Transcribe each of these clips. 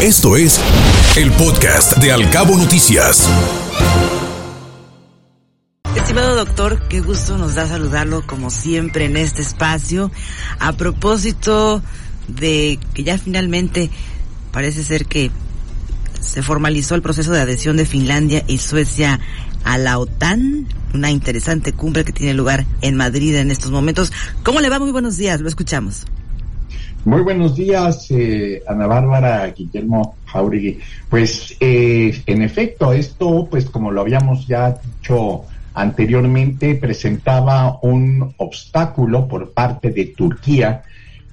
Esto es el podcast de Alcabo Noticias. Estimado doctor, qué gusto nos da saludarlo como siempre en este espacio. A propósito de que ya finalmente parece ser que se formalizó el proceso de adhesión de Finlandia y Suecia a la OTAN, una interesante cumbre que tiene lugar en Madrid en estos momentos. ¿Cómo le va? Muy buenos días, lo escuchamos. Muy buenos días, eh, Ana Bárbara, Guillermo Jauregui. Pues, eh, en efecto, esto, pues como lo habíamos ya dicho anteriormente, presentaba un obstáculo por parte de Turquía,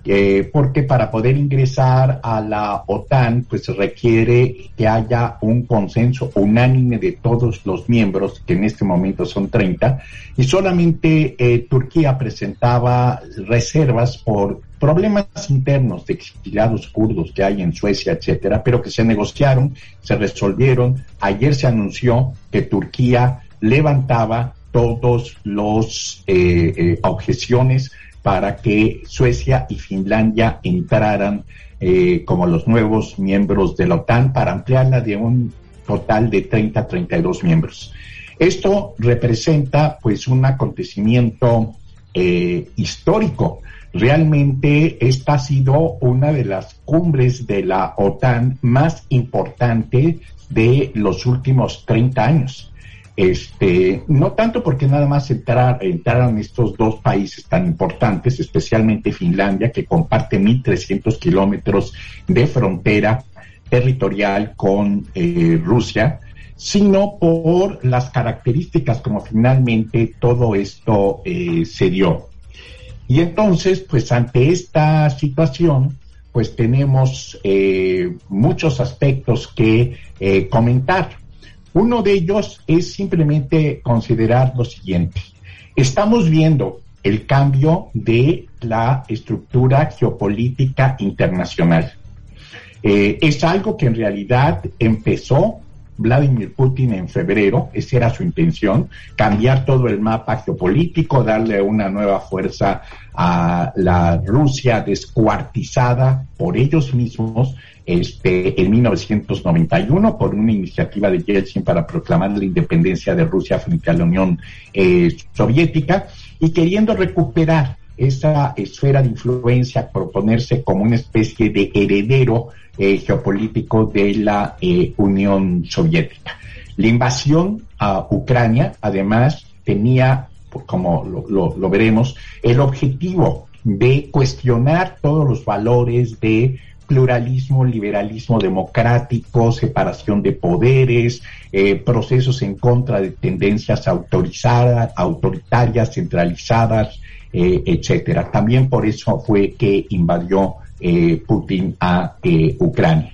eh, porque para poder ingresar a la OTAN, pues requiere que haya un consenso unánime de todos los miembros, que en este momento son 30, y solamente eh, Turquía presentaba reservas por problemas internos de exiliados kurdos que hay en Suecia, etcétera, pero que se negociaron, se resolvieron. Ayer se anunció que Turquía levantaba todos los eh, objeciones para que Suecia y Finlandia entraran eh, como los nuevos miembros de la OTAN para ampliarla de un total de 30 a 32 miembros. Esto representa pues un acontecimiento eh, histórico. Realmente esta ha sido una de las cumbres de la OTAN más importante de los últimos 30 años. Este, no tanto porque nada más entraron estos dos países tan importantes, especialmente Finlandia, que comparte 1.300 kilómetros de frontera territorial con eh, Rusia, sino por las características como finalmente todo esto eh, se dio. Y entonces, pues ante esta situación, pues tenemos eh, muchos aspectos que comentar. Uno de ellos es simplemente considerar lo siguiente. Estamos viendo el cambio de la estructura geopolítica internacional. Eh, es algo que en realidad empezó Vladimir Putin en febrero, esa era su intención, cambiar todo el mapa geopolítico, darle una nueva fuerza a la Rusia descuartizada por ellos mismos este, en 1991 por una iniciativa de Yeltsin para proclamar la independencia de Rusia frente a la Unión eh, Soviética y queriendo recuperar esa esfera de influencia, proponerse como una especie de heredero eh, geopolítico de la eh, Unión Soviética. La invasión a Ucrania, además, tenía, como lo, veremos, el objetivo de cuestionar todos los valores de pluralismo, liberalismo democrático, separación de poderes, eh, procesos en contra de tendencias autorizadas, autoritarias, centralizadas, etcétera. También por eso fue que invadió eh, Putin a eh, Ucrania.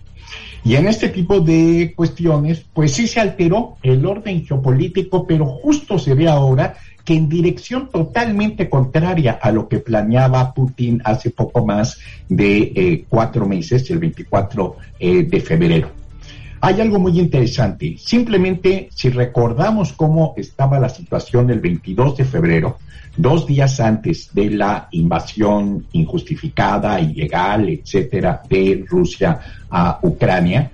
Y en este tipo de cuestiones, pues sí se alteró el orden geopolítico, pero justo se ve ahora que en dirección totalmente contraria a lo que planeaba Putin hace poco más de eh, cuatro meses, el 24 de febrero. Hay algo muy interesante. Simplemente, si recordamos cómo estaba la situación el 22 de febrero, dos días antes de la invasión injustificada, ilegal, etcétera, de Rusia a Ucrania,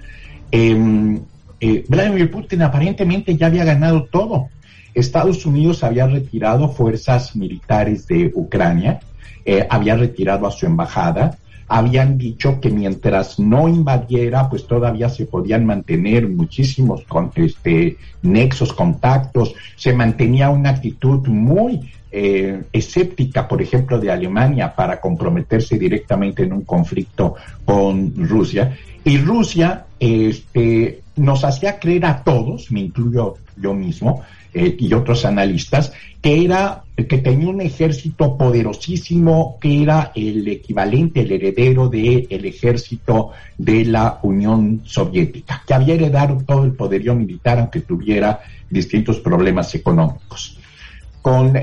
em, eh, Vladimir Putin aparentemente ya había ganado todo. Estados Unidos había retirado fuerzas militares de Ucrania, eh, había retirado a su embajada, habían dicho que mientras no invadiera, pues todavía se podían mantener muchísimos con, este, nexos, contactos, se mantenía una actitud muy eh, escéptica, por ejemplo, de Alemania para comprometerse directamente en un conflicto con Rusia. Y Rusia este, nos hacía creer a todos, me incluyo yo mismo, eh, y otros analistas, que era que tenía un ejército poderosísimo, que era el equivalente, el heredero del el ejército de la Unión Soviética, que había heredado todo el poderío militar, aunque tuviera distintos problemas económicos.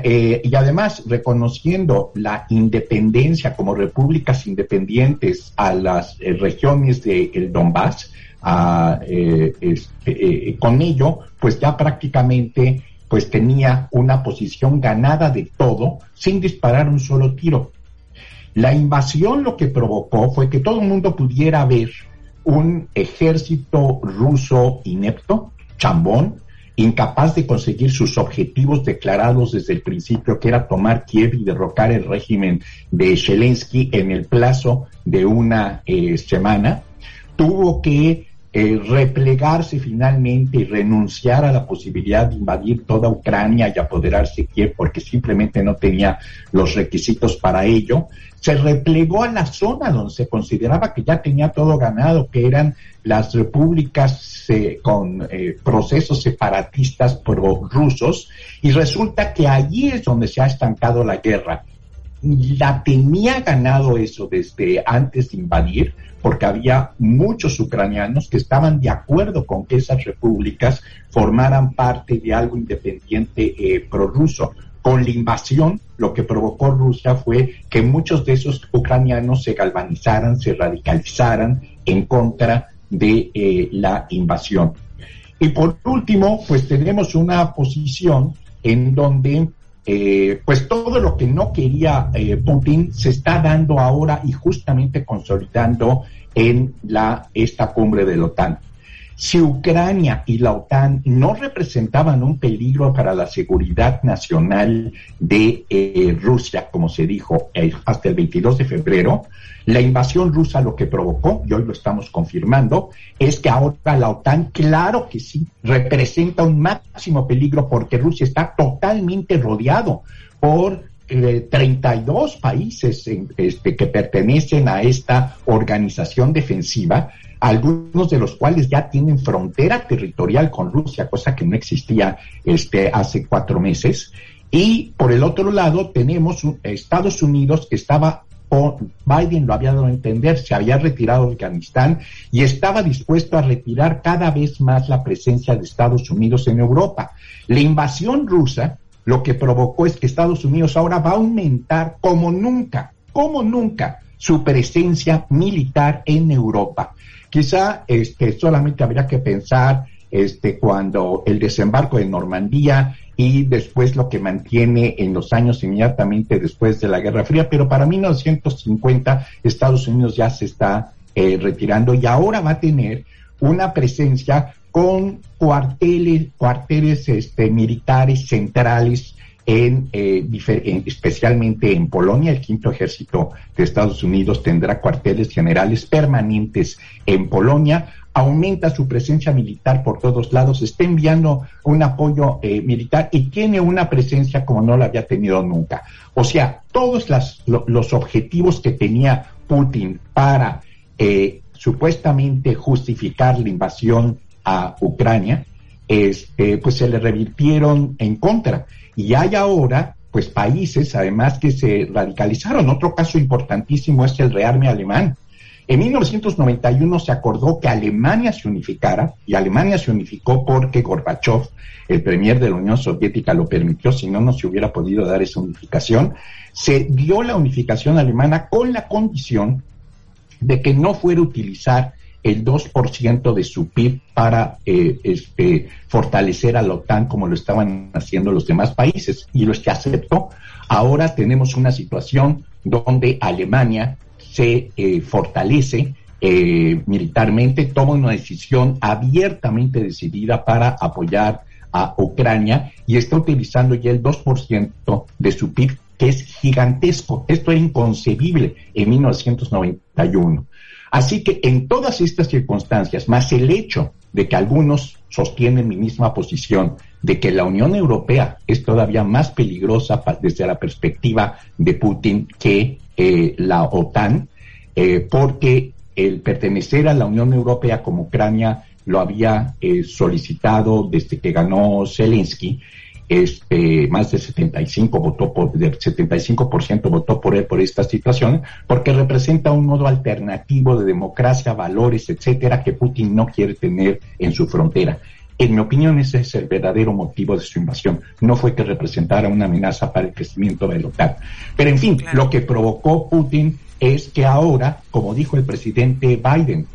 Eh, y además reconociendo la independencia como repúblicas independientes a las eh, regiones del de Donbass, eh, este, con ello, pues ya prácticamente pues tenía una posición ganada de todo sin disparar un solo tiro. La invasión lo que provocó fue que todo el mundo pudiera ver un ejército ruso inepto, chambón, incapaz de conseguir sus objetivos declarados desde el principio, que era tomar Kiev y derrocar el régimen de Zelensky en el plazo de una eh, semana, tuvo que eh, replegarse finalmente y renunciar a la posibilidad de invadir toda Ucrania y apoderarse de Kiev porque simplemente no tenía los requisitos para ello, se replegó a la zona donde se consideraba que ya tenía todo ganado, que eran las repúblicas eh, con eh, procesos separatistas pro-rusos, y resulta que allí es donde se ha estancado la guerra. La tenía ganado eso desde antes de invadir, porque había muchos ucranianos que estaban de acuerdo con que esas repúblicas formaran parte de algo independiente eh, prorruso. Con la invasión, lo que provocó Rusia fue que muchos de esos ucranianos se galvanizaran, se radicalizaran en contra de eh, la invasión. Y por último, pues tenemos una posición en donde eh, pues todo lo que no quería eh, Putin se está dando ahora y justamente consolidando en la, esta cumbre de la OTAN. Si Ucrania y la OTAN no representaban un peligro para la seguridad nacional de eh, Rusia, como se dijo hasta el 22 de febrero, la invasión rusa lo que provocó, y hoy lo estamos confirmando, es que ahora la OTAN, claro que sí, representa un máximo peligro porque Rusia está totalmente rodeado por 32 eh, países este, que pertenecen a esta organización defensiva, algunos de los cuales ya tienen frontera territorial con Rusia, cosa que no existía este, hace cuatro meses. Y por el otro lado tenemos Estados Unidos que estaba Biden lo había dado a entender, se había retirado de Afganistán y estaba dispuesto a retirar cada vez más la presencia de Estados Unidos en Europa. La invasión rusa lo que provocó es que Estados Unidos ahora va a aumentar como nunca, como nunca, su presencia militar en Europa. Quizá este, solamente habría que pensar este, cuando el desembarco de Normandía y después lo que mantiene en los años inmediatamente después de la Guerra Fría, pero para 1950 Estados Unidos ya se está eh, retirando y ahora va a tener una presencia con cuarteles, cuarteles este, militares centrales en, eh, especialmente en Polonia, el quinto ejército de Estados Unidos tendrá cuarteles generales permanentes en Polonia, aumenta su presencia militar por todos lados, está enviando un apoyo eh, militar y tiene una presencia como no la había tenido nunca. O sea, todos los objetivos que tenía Putin para eh, supuestamente justificar la invasión a Ucrania, este, pues se le revirtieron en contra. Y hay ahora, pues, países, además, que se radicalizaron. Otro caso importantísimo es el rearme alemán. En 1991 se acordó que Alemania se unificara, y Alemania se unificó porque Gorbachev, el premier de la Unión Soviética, lo permitió, si no, no se hubiera podido dar esa unificación. Se dio la unificación alemana con la condición de que no fuera utilizar el 2% de su PIB para eh, este, fortalecer a la OTAN como lo estaban haciendo los demás países y los que aceptó. Ahora tenemos una situación donde Alemania se eh, fortalece eh, militarmente, toma una decisión abiertamente decidida para apoyar a Ucrania y está utilizando ya el 2% de su PIB, que es gigantesco. Esto es inconcebible en 1991. Así que en todas estas circunstancias, más el hecho de que algunos sostienen mi misma posición, de que la Unión Europea es todavía más peligrosa desde la perspectiva de Putin que eh, la OTAN, eh, porque el pertenecer a la Unión Europea como Ucrania lo había eh, solicitado desde que ganó Zelensky, este, más del 75 votó por, del 75% votó por él por esta situación, porque representa un modo alternativo de democracia, valores, etcétera, que Putin no quiere tener en su frontera. En mi opinión, ese es el verdadero motivo de su invasión. No fue que representara una amenaza para el crecimiento de la OTAN. Pero en fin, lo que provocó Putin es que ahora, como dijo el presidente Biden,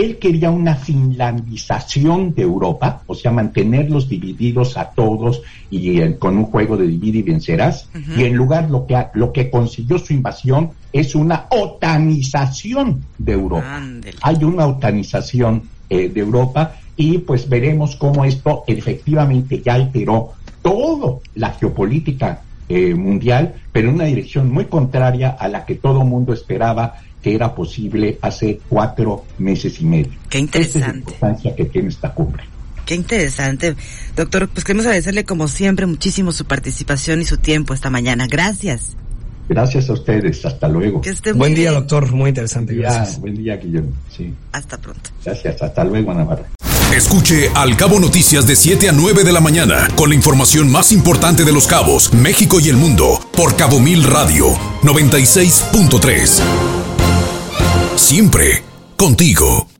él quería una finlandización de Europa, o sea, mantenerlos divididos a todos y eh, con un juego de dividir y vencerás. Y en lugar lo que lo que consiguió su invasión es una otanización de Europa. Hay una otanización eh, de Europa y pues veremos cómo esto efectivamente ya alteró toda la geopolítica eh, mundial, pero en una dirección muy contraria a la que todo mundo esperaba que era posible hace cuatro meses y medio. Qué interesante. Esa es la importancia que tiene esta cumbre. Qué interesante. Doctor, pues queremos agradecerle como siempre muchísimo su participación y su tiempo esta mañana. Gracias. Gracias a ustedes. Hasta luego. buen día, doctor. Muy interesante. Gracias. Buen día, Guillermo. Sí. Hasta pronto. Gracias. Hasta luego, Navarra. Escuche Al Cabo Noticias de 7 a 9 de la mañana con la información más importante de los cabos, México y el mundo por Cabo Mil Radio 96.3. Siempre contigo.